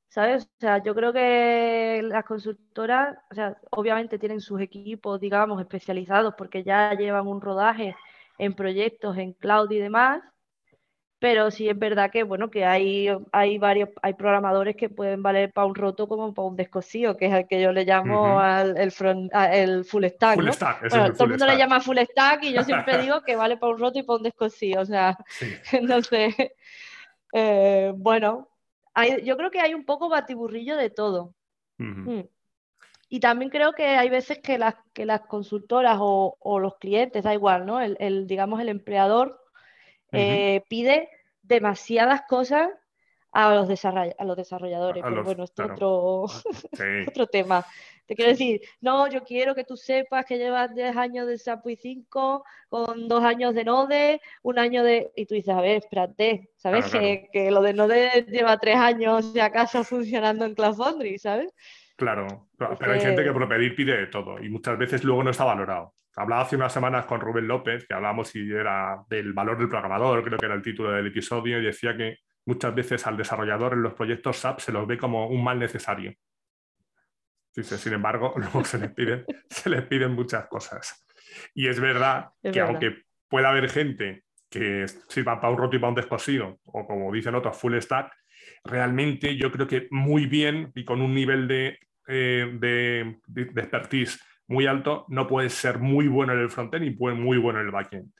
¿Sabes? O sea, yo creo que las consultoras, o sea, obviamente tienen sus equipos, digamos, especializados porque ya llevan un rodaje en proyectos en cloud y demás, pero sí es verdad que bueno que hay, hay varios hay programadores que pueden valer para un roto como para un descosío que es el que yo le llamo al, el, front, el full stack, full stack todo el mundo le llama full stack y yo siempre digo que vale para un roto y para un descosío o sea entonces eh, bueno yo creo que hay un poco batiburrillo de todo. Mm. y también creo que hay veces que las que las consultoras o, o los clientes da igual no el, el digamos el empleador eh, pide demasiadas cosas a los, a los desarrolladores. pero bueno, esto es otro, otro tema. Te quiero decir, no, yo quiero que tú sepas que llevas 10 años de SAP 5 con dos años de Node, un año de... Y tú dices, a ver, espérate, ¿sabes? que, que, lo de Node lleva tres años de acaso funcionando en Cloud Foundry, ¿sabes? Claro, pero hay gente que por pedir pide de todo y muchas veces luego no está valorado. Hablaba hace unas semanas con Rubén López, que hablábamos si era del valor del programador, creo que era el título del episodio, y decía que muchas veces al desarrollador en los proyectos SAP se los ve como un mal necesario. Dice, sin embargo, luego se les, piden, se les piden muchas cosas. Y es verdad que aunque pueda haber gente que sirva para un roto y para un descosido, o como dicen otros, full stack, realmente yo creo que muy bien y con un nivel de, eh, de, de expertise muy alto, no puedes ser muy bueno en el frontend y muy bueno en el backend.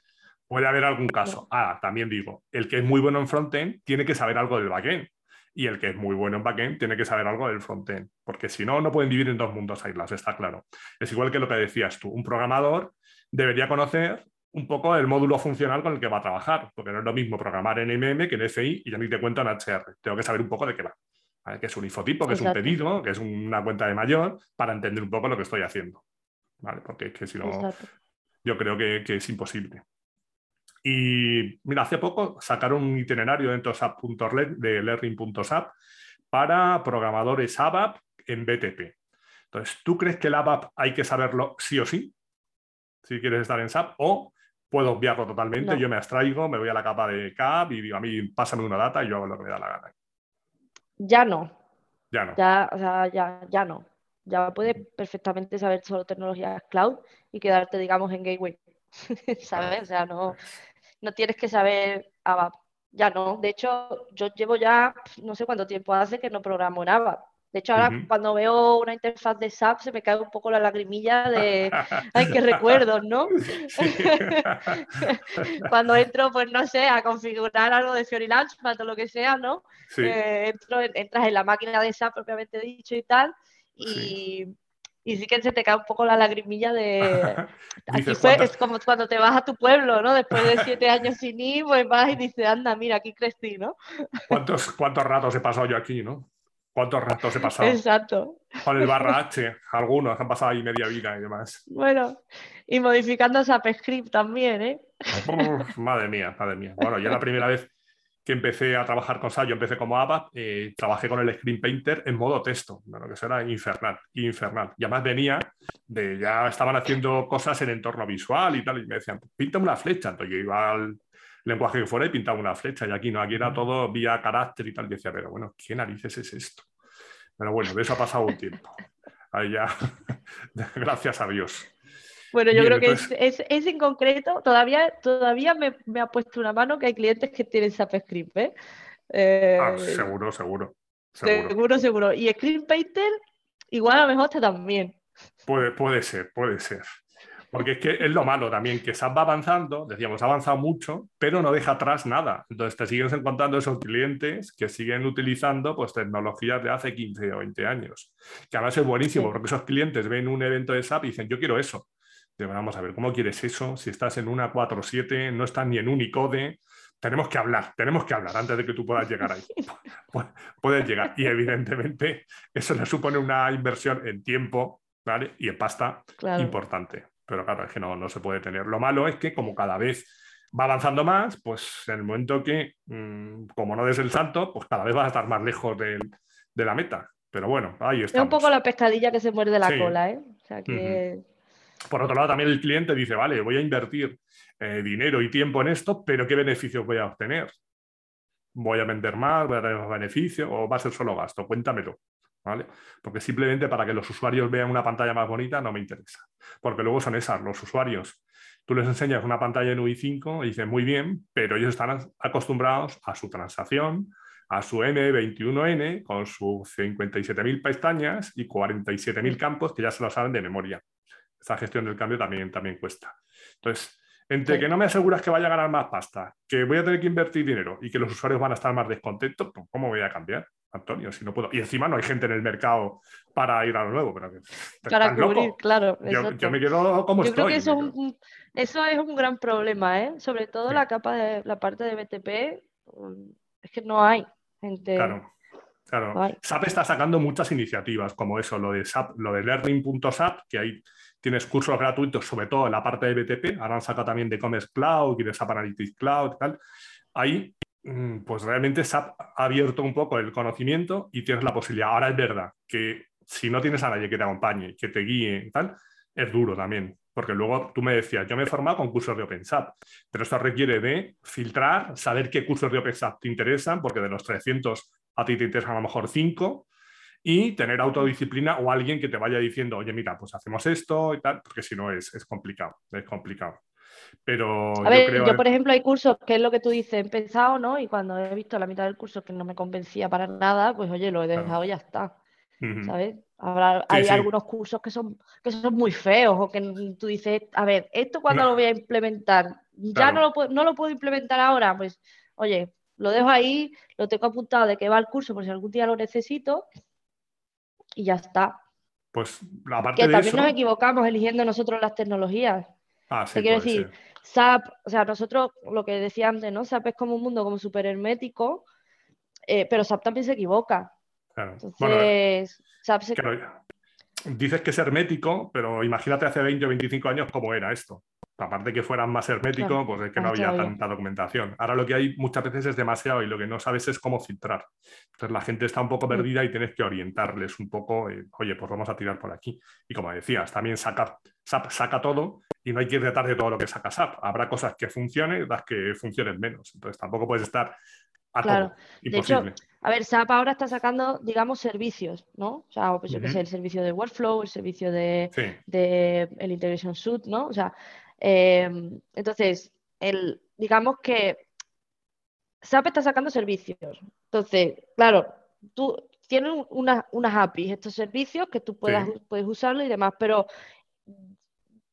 Puede haber algún caso. Ah, también digo, el que es muy bueno en frontend tiene que saber algo del backend. Y el que es muy bueno en backend tiene que saber algo del frontend. Porque si no, no pueden vivir en dos mundos aislados, está claro. Es igual que lo que decías tú. Un programador debería conocer un poco el módulo funcional con el que va a trabajar. Porque no es lo mismo programar en MM que en FI y ya ni te cuento en HR. Tengo que saber un poco de qué va. Que es un infotipo, que es un pedido, que es una cuenta de mayor, para entender un poco lo que estoy haciendo. ¿Vale? Porque es que si no, yo creo que, es imposible. Y mira, hace poco sacaron un itinerario dentro de learning.sap para programadores ABAP en BTP. Entonces, ¿tú crees que el ABAP hay que saberlo sí o sí? Si quieres estar en SAP, o puedo obviarlo totalmente, yo me abstraigo, me voy a la capa de CAP y digo, a mí pásame una data y yo hago lo que me da la gana. Ya no. Ya no. Ya, o sea, ya, ya no. Ya puedes perfectamente saber solo tecnologías cloud y quedarte, digamos, en gateway. ¿Sabes? O sea, no, no tienes que saber ABAP. Ya no. De hecho, yo llevo ya no sé cuánto tiempo hace que no programo en ABAP. De hecho, ahora cuando veo una interfaz de SAP se me cae un poco la lagrimilla de, ay, qué recuerdos, ¿no? cuando entro, pues no sé, a configurar algo de Fiori Launchpad o lo que sea, ¿no? Eh, entras en la máquina de SAP propiamente dicho y tal, y, y sí que se te cae un poco la lagrimilla de... Aquí fue, es como cuando te vas a tu pueblo, ¿no? Después de siete años sin ir, pues vas y dices, anda, mira, aquí crecí, ¿no? ¿Cuántos, cuántos ratos he pasado yo aquí, no? ¿Cuántos ratos he pasado? Exacto. Con el barra H, algunos han pasado ahí media vida y demás. Bueno, y modificando SAPScript también, ¿eh? madre mía, madre mía. Bueno, yo la primera vez que empecé a trabajar con SAP, yo empecé como ABAP, eh, trabajé con el Screen Painter en modo texto, bueno, que eso era infernal, infernal. Y además venía de, ya estaban haciendo cosas en entorno visual y tal, y me decían, píntame una flecha. Entonces yo iba al, lenguaje que fuera y pintaba una flecha. Y aquí no, aquí era todo vía carácter y tal. Y decía, pero bueno, ¿qué narices es esto? Pero bueno, de eso ha pasado un tiempo. Ahí ya, gracias a Dios. Bueno, yo creo que es, es, en concreto, todavía, todavía me, me, ha puesto una mano que hay clientes que tienen SAPScript, ¿eh? ah, seguro, seguro, seguro. Seguro, seguro. Y Screen Painter, igual a lo mejor está también. Puede, puede ser, puede ser. Porque es que es lo malo también, que SAP va avanzando, decíamos, ha avanzado mucho, pero no deja atrás nada. Entonces te sigues encontrando esos clientes que siguen utilizando pues, tecnologías de hace 15 o 20 años. Que además es buenísimo, porque esos clientes ven un evento de SAP y dicen, yo quiero eso. Vamos a ver, ¿cómo quieres eso? Si estás en una 4.7, no estás ni en Unicode, tenemos que hablar, tenemos que hablar antes de que tú puedas llegar ahí. Puedes llegar. Y evidentemente eso le supone una inversión en tiempo ¿vale? y en pasta importante pero claro, es que no, no se puede tener. Lo malo es que como cada vez va avanzando más, pues en el momento que, mm, como no des el salto, pues cada vez vas a estar más lejos de, la meta. Pero bueno, ahí está. Es un poco la pescadilla que se muerde la cola, ¿eh? O sea que... Por otro lado, también el cliente dice, vale, voy a invertir eh, dinero y tiempo en esto, pero ¿qué beneficios voy a obtener? ¿Voy a vender más? ¿Voy a tener más beneficios? ¿O va a ser solo gasto? Cuéntamelo. ¿vale? Porque simplemente para que los usuarios vean una pantalla más bonita no me interesa. Porque luego son esas, los usuarios. Tú les enseñas una pantalla en UI5 y dicen muy bien, pero ellos están acostumbrados a su transacción, a su N21N con sus 57.000 pestañas y 47.000 campos que ya se lo saben de memoria. Esta gestión del cambio también, también cuesta. Entonces, entre que no me aseguras que vaya a ganar más pasta, que voy a tener que invertir dinero y que los usuarios van a estar más descontentos, pues, ¿cómo voy a cambiar? Antonio, si no puedo. Y encima no hay gente en el mercado para ir a lo nuevo. Pero para cubrir, claro. Yo, me quedo como yo Creo que eso, es un gran problema, ¿eh? Sobre todo la capa de la parte de BTP, mm, es que no hay gente. Claro. Claro. SAP está sacando muchas iniciativas, como eso, lo de SAP, lo de learning.sap, que ahí tienes cursos gratuitos, sobre todo en la parte de BTP. Ahora han sacado también de Commerce Cloud y de SAP Analytics Cloud. Tal. Ahí Mm, pues realmente se ha abierto un poco el conocimiento y tienes la posibilidad. Ahora es verdad que si no tienes a nadie que te acompañe, que te guíe y tal, es duro también. Porque luego tú me decías, yo me he formado con cursos de OpenSAP, pero esto requiere de filtrar, saber qué cursos de OpenSAP te interesan, porque de los 300 a ti te interesan a lo mejor 5, y tener autodisciplina o alguien que te vaya diciendo, oye, mira, pues hacemos esto y tal, porque si no es, es complicado, es complicado. Pero a ver, yo, por ejemplo, hay cursos que es lo que tú dices, he empezado, ¿no? Y cuando he visto la mitad del curso que no me convencía para nada, pues oye, lo he dejado y ya está. ¿Sabes? hay algunos cursos que son, que son muy feos o que tú dices, a ver, ¿esto cuándo lo voy a implementar? ¿Ya no, lo, no lo puedo implementar ahora? Pues, oye, lo dejo ahí, lo tengo apuntado de que va el curso por si algún día lo necesito y ya está. Pues la parte que también nos equivocamos eligiendo nosotros las tecnologías. Ah, Te quiero decir, SAP, o sea, nosotros, lo que decía antes, ¿no? SAP es como un mundo como súper hermético, eh, pero SAP también se equivoca. Claro. Entonces, SAP Dices que es hermético, pero imagínate hace 20 o 25 años cómo era esto. Aparte que fueran más herméticos, pues es que no había tanta documentación. Ahora lo que hay muchas veces es demasiado y lo que no sabes es cómo filtrar. Entonces la gente está un poco mm. perdida y tienes que orientarles un poco, oye, pues vamos a tirar por aquí. Y como decías, también saca, saca todo y no hay que ir detrás de todo lo que saca SAP. Habrá cosas que funcionen, las que funcionen menos. Entonces tampoco puedes estar a claro. De hecho, a ver, SAP ahora está sacando, digamos, servicios, ¿no? O sea, pues yo qué sé, el servicio de workflow, el servicio de, de el integration suite, ¿no? O sea, Em, entonces, el, digamos que SAP está sacando servicios. Entonces, claro, tú tienes unas APIs, estos servicios que tú puedas, puedes usarlo y demás, pero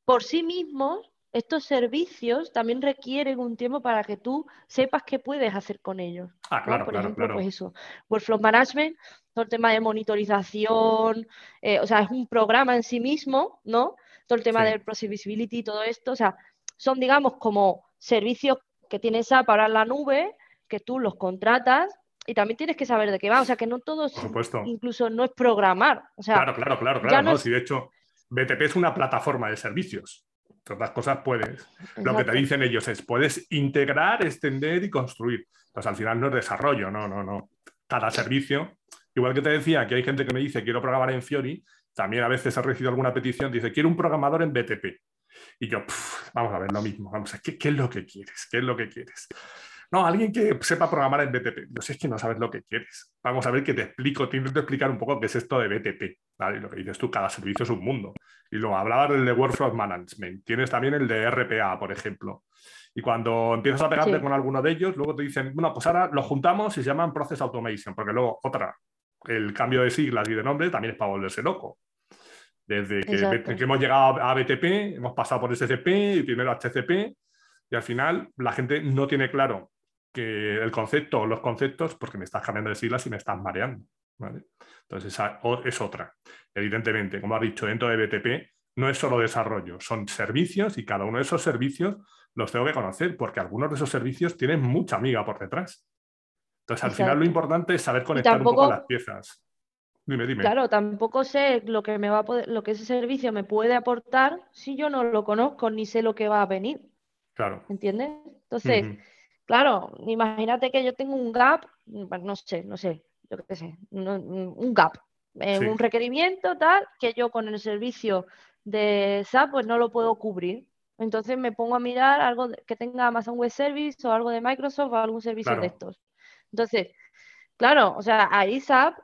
por sí mismos, estos servicios también requieren un tiempo para que tú sepas qué puedes hacer con ellos. Ah, claro, Por ejemplo, pues eso, Workflow Management, todo el tema de monitorización, eh, o sea, es un programa en sí mismo, ¿no? Todo el tema del Process Visibility y todo esto, o sea, son, digamos, como servicios que tienes SAP para la nube, que tú los contratas y también tienes que saber de qué va, o sea, que no todo incluso no es programar. O sea, claro, claro, claro, claro, no, si de hecho BTP es una plataforma de servicios. Las cosas puedes. Lo que te dicen ellos es, puedes integrar, extender y construir. Pues al final no es desarrollo, no, no, no. Cada servicio, igual que te decía que hay gente que me dice quiero programar en Fiori, también a veces he recibido alguna petición, dice, quiero un programador en BTP. Y yo, vamos a ver lo mismo, vamos a ver, ¿qué, es lo que quieres? ¿Qué es lo que quieres? No, alguien que sepa programar en BTP. Yo sé es que no sabes lo que quieres. Vamos a ver que te explico, te intento explicar un poco qué es esto de BTP. ¿vale? Lo que dices tú, cada servicio es un mundo. Y luego hablaba del de Workflow Management. Tienes también el de RPA, por ejemplo. Y cuando empiezas a pegarte con alguno de ellos, luego te dicen, bueno, pues ahora lo juntamos y se llaman Process Automation, porque luego otra, el cambio de siglas y de nombre también es para volverse loco. Desde que, hemos llegado a BTP, hemos pasado por SCP y primero HCP, y al final la gente no tiene claro que el concepto o los conceptos, porque me estás cambiando de siglas y me estás mareando. Entonces, esa es otra. Evidentemente, como ha dicho, dentro de BTP no es solo desarrollo, son servicios y cada uno de esos servicios los tengo que conocer, porque algunos de esos servicios tienen mucha amiga por detrás. Entonces, al final lo importante es saber conectar un poco las piezas. Claro, tampoco sé lo que me va a poder, lo que ese servicio me puede aportar si yo no lo conozco ni sé lo que va a venir. Claro. ¿Entiendes? Entonces, claro, imagínate que yo tengo un gap, no sé, no sé, yo qué sé, un gap, eh, un requerimiento tal que yo con el servicio de SAP pues no lo puedo cubrir. Entonces me pongo a mirar algo que tenga Amazon Web Service o algo de Microsoft o algún servicio de estos. Entonces, claro, o sea, ahí SAP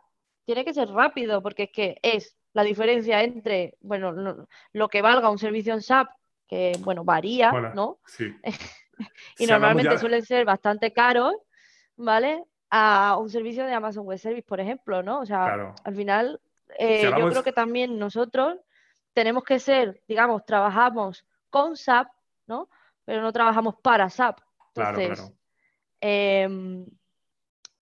tiene que ser rápido, porque es que es la diferencia entre, bueno, lo, que valga un servicio en SAP, que, bueno, varía, ¿no? Sí. y normalmente suelen ser bastante caros, ¿vale? A un servicio de Amazon Web Service, por ejemplo, ¿no? O sea, al final, eh, yo creo que también nosotros tenemos que ser, digamos, trabajamos con SAP, ¿no? Pero no trabajamos para SAP. Entonces, claro, em,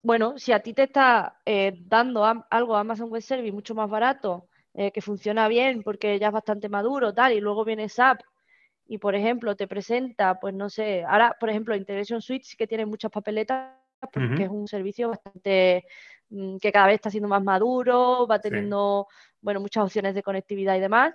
bueno, si a ti te está eh, dando algo Amazon Web Service mucho más barato, eh, que funciona bien porque ya es bastante maduro, tal, y luego viene SAP y, por ejemplo, te presenta, pues no sé, ahora, por ejemplo, Integration Suite sí que tiene muchas papeletas porque es un servicio bastante mm, que cada vez está siendo más maduro, va teniendo, bueno, muchas opciones de conectividad y demás,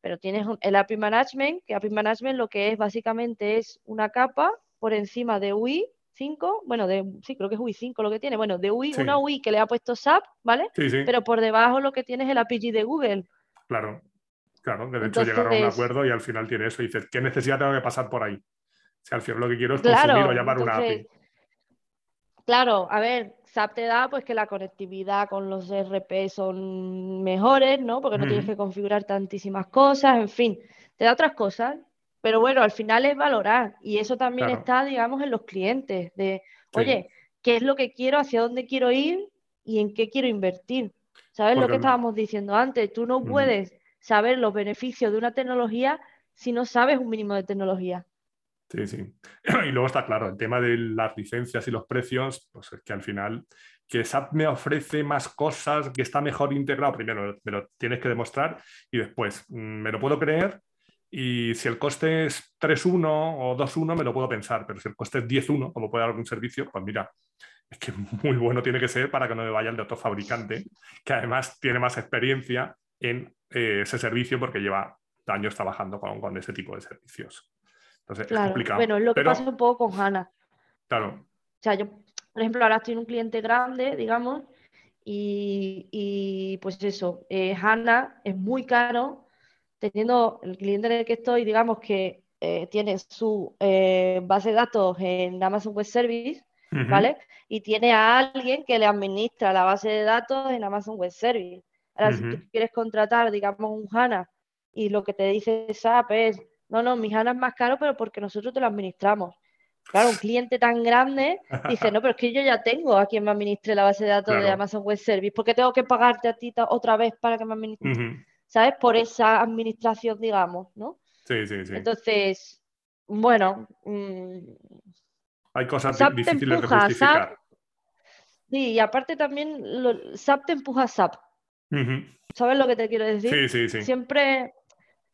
pero tienes el API Management, que API Management lo que es básicamente es una capa por encima de UI 5, bueno, de, sí, creo que es UI 5 lo que tiene, bueno, de UI, una UI que le ha puesto SAP, ¿vale? Sí, sí. Pero por debajo lo que tiene es el API de Google. Claro, claro, de hecho llegaron a un acuerdo y al final tiene eso y dices, ¿qué necesidad tengo que pasar por ahí? Si al final lo que quiero es consumir o llamar una API. Claro, a ver, SAP te da pues que la conectividad con los RP son mejores, ¿no? Porque no tienes que configurar tantísimas cosas, en fin, te da otras cosas pero bueno, al final es valorar y eso también está, digamos, en los clientes, de, oye, ¿qué es lo que quiero, hacia dónde quiero ir y en qué quiero invertir? ¿Sabes lo que estábamos diciendo antes? Tú no puedes saber los beneficios de una tecnología si no sabes un mínimo de tecnología. Sí, sí. Y luego está claro, el tema de las licencias y los precios, pues es que al final que SAP me ofrece más cosas, que está mejor integrado, primero me lo tienes que demostrar y después mm, me lo puedo creer y si el coste es 3.1 o 2.1, me lo puedo pensar, pero si el coste es 10.1, como puede dar algún servicio, pues mira, es que muy bueno tiene que ser para que no me vaya el de otro fabricante, que además tiene más experiencia en eh, ese servicio porque lleva años trabajando con, ese tipo de servicios. Entonces Claro. es complicado. Bueno, es lo que Pero, pasa un poco con HANA. claro, O sea, yo, por ejemplo, ahora estoy en un cliente grande, digamos, y, y, pues eso, eh, HANA es muy caro, teniendo el cliente en el que estoy, digamos que eh, tiene su eh, base de datos en Amazon Web Service, ¿vale? Y tiene a alguien que le administra la base de datos en Amazon Web Service. Ahora, si tú quieres contratar, digamos, un HANA y lo que te dice SAP es, no, no, mi HANA es más caro, pero porque nosotros te lo administramos. Claro, un cliente tan grande dice, no, pero es que yo ya tengo a quien me administre la base de datos de. Amazon Web Service. ¿Por qué tengo que pagarte a ti otra vez para que me administre? ujú. ¿Sabes? Por esa administración, digamos, ¿no? Sí, sí, sí. Entonces, bueno, mm, Hay cosas SAP difíciles de justificar. sí, y aparte también lo- SAP te empuja a SAP. ¿Sabes lo que te quiero decir? Sí, sí, sí. Siempre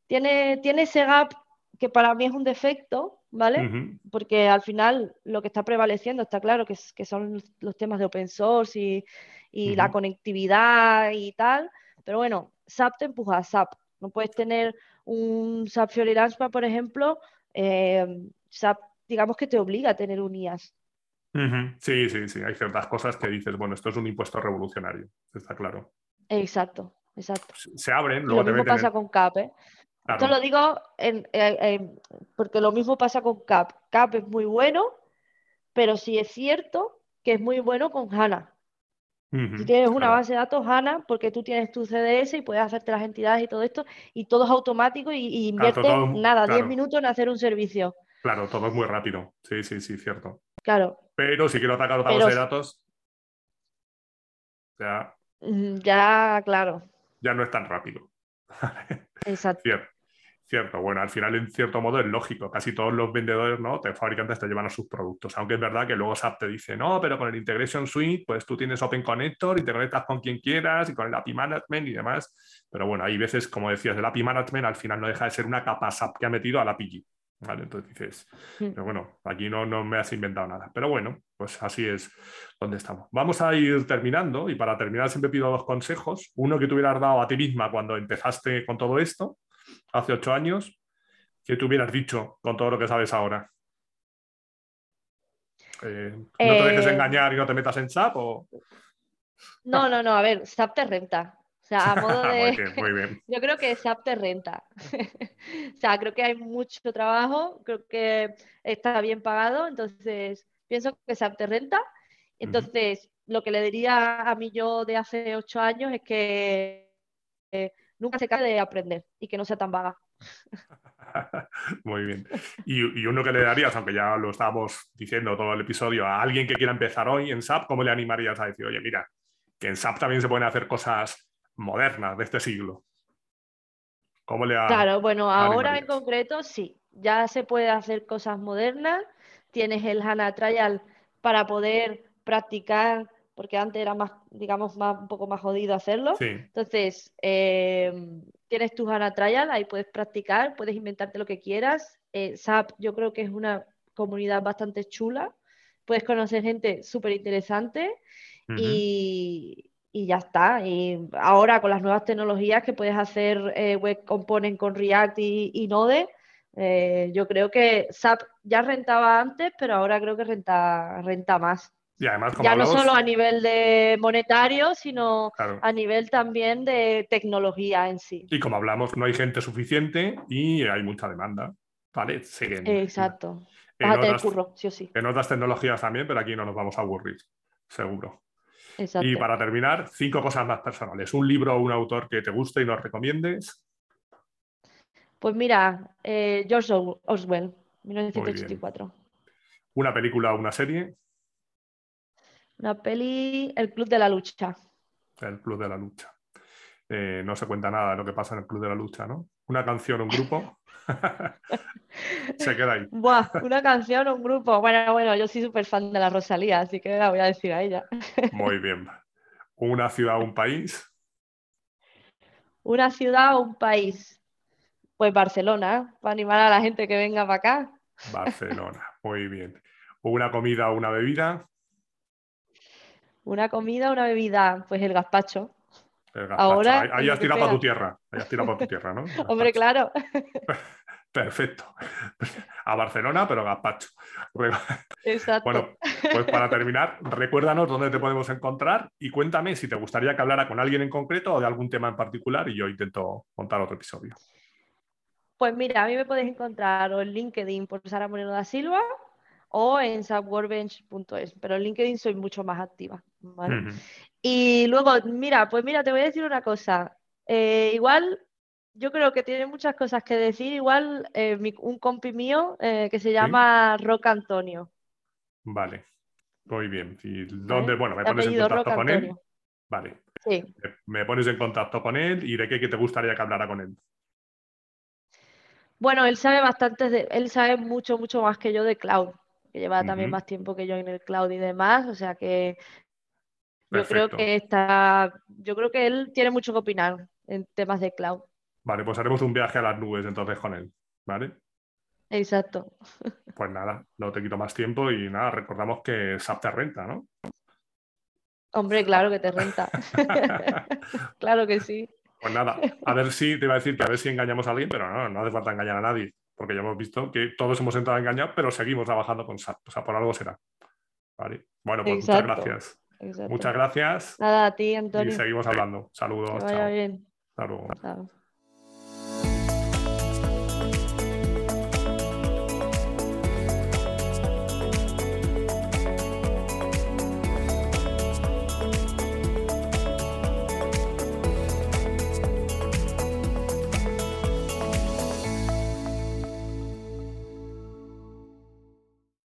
tiene, tiene ese gap que para mí es un defecto, ¿vale? Porque al final lo que está prevaleciendo está claro que, es- que son los temas de open source y, y la conectividad y tal, pero bueno, SAP te empuja a SAP. No puedes tener un SAP Fiori Launchpad, por ejemplo, eh, SAP, digamos que te obliga a tener un ujú. Sí, sí, sí. Hay ciertas cosas que dices, bueno, esto es un impuesto revolucionario, está claro. Exacto, exacto. Se abren, Y luego lo mismo pasa con CAP, ¿eh? Esto lo digo en- porque lo mismo pasa con CAP. CAP es muy bueno, pero sí es cierto que es muy bueno con HANA. Ujú, Si tienes una claro. base de datos HANA, porque tú tienes tu CDS y puedes hacerte las entidades y todo esto, y todo es automático y, y Claro, inviertes todo- nada, 10 claro. minutos en hacer un servicio. Claro, todo es muy rápido. Sí, sí, sí, cierto. Claro, Pero si quiero atacar otra Pero base de datos, ya, mm, ya, claro, ya no es tan rápido. exacto. Cierto. Cierto, bueno, al final en cierto modo es lógico, casi todos los vendedores, ¿no? Te fabricantes te llevan a sus productos, aunque es verdad que luego SAP te dice, no, pero con el Integration Suite, pues tú tienes Open Connector y te conectas con quien quieras y con el API Management y demás, pero bueno, hay veces, como decías, el API Management al final no deja de ser una capa SAP que ha metido al API, ¿vale? Entonces dices, Mm. pero bueno, aquí no, no me has inventado nada, pero bueno, pues así es donde estamos. Vamos a ir terminando y para terminar siempre pido dos consejos, uno que te hubieras dado a ti misma cuando empezaste con todo esto, hace ocho años, ¿qué te hubieras dicho con todo lo que sabes ahora? Eh, ¿No te dejes Eh, engañar y no te metas en SAP? O... No, no, no, a ver, SAP te renta. O sea, a modo muy de... bien, muy bien. Yo creo que SAP te renta. O sea, creo que hay mucho trabajo, creo que está bien pagado, entonces pienso que SAP te renta. Entonces, lo que le diría a mí yo de hace ocho años es que eh, nunca se cae de aprender y que no sea tan vaga. Muy bien. Y, y uno que le darías, aunque ya lo estábamos diciendo todo el episodio, a alguien que quiera empezar hoy en SAP, ¿cómo le animarías a decir, oye, mira, que en SAP también se pueden hacer cosas modernas de este siglo? ¿Cómo le ha- Claro, bueno, ahora en concreto sí, ya se puede hacer cosas modernas, tienes el HANA Trial para poder practicar, porque antes era más, digamos, más, un poco más jodido hacerlo. Sí, Entonces, eh, tienes tu HANA Trial, ahí puedes practicar, puedes inventarte lo que quieras. Eh, SAP yo creo que es una comunidad bastante chula, puedes conocer gente súper interesante y, y ya está. Y ahora con las nuevas tecnologías que puedes hacer eh, Web Component con React y, y Node, eh, yo creo que SAP ya rentaba antes, pero ahora creo que renta, renta más. Y además, como Ya no solo a nivel de monetario, sino claro, a nivel también de tecnología en sí. y como hablamos, no hay gente suficiente y hay mucha demanda. ¿Vale? Siguen. Exacto. En otras, curro, sí o sí. en otras tecnologías también, pero aquí no nos vamos a aburrir, seguro. Exacto. Y para terminar, cinco cosas más personales. Un libro o un autor que te guste y nos recomiendes. Pues mira, eh, George Or- Orwell, 1984. Una película o una serie. Una peli, El Club de la Lucha. El Club de la Lucha. Eh, no se cuenta nada de lo que pasa en el Club de la Lucha, ¿no? Una canción, un grupo. se queda ahí. Buah, una canción un grupo. Bueno, bueno, yo soy súper fan de la Rosalía, así que la voy a decir a ella. Muy bien. Una ciudad o un país. Una ciudad o un país. Pues Barcelona, para animar a la gente que venga para acá. Barcelona. Muy bien. Una comida o una bebida. Una comida una bebida. Pues el gazpacho. El gazpacho. Ahora ahí, has tirado para tu tierra. Ahí has tirado para tu tierra, ¿no? Hombre, claro. Perfecto. A Barcelona, pero gazpacho. Exacto. Bueno, pues para terminar, recuérdanos dónde te podemos encontrar y cuéntame si te gustaría que hablara con alguien en concreto o de algún tema en particular y yo intento montar otro episodio. Pues mira, a mí me podéis encontrar en LinkedIn por Sara Moreno da Silva o en subworkbench.es, pero en LinkedIn soy mucho más activa. Y luego, mira, pues mira, te voy a decir una cosa. Eh, igual yo creo que tiene muchas cosas que decir. Igual eh, un compi mío eh, que se llama Rock Antonio. Vale, muy bien. ¿Y dónde? Bueno, me pones en contacto con él. Vale. Sí. Me pones en contacto con él y de qué te gustaría que hablara con él. Bueno, él sabe bastante, de, él sabe mucho, mucho más que yo de cloud, que lleva también más tiempo que yo en el cloud y demás, o sea que yo creo que está, yo creo que él tiene mucho que opinar en temas de cloud. Vale, pues haremos un viaje a las nubes entonces con él, ¿vale? Exacto. Pues nada, no te quito más tiempo y nada, recordamos que SAP te renta, ¿no? Hombre, claro que te renta. claro que sí. Pues nada, a ver si, te iba a decir que a ver si engañamos a alguien, pero no, no hace falta engañar a nadie, porque ya hemos visto que todos hemos entrado a engañar, pero seguimos trabajando con SAP, o sea, por algo será. ¿Vale? Bueno, pues muchas gracias. Muchas gracias. Nada, a ti, Antonio. Y seguimos hablando. Saludos. Bien. Hasta luego.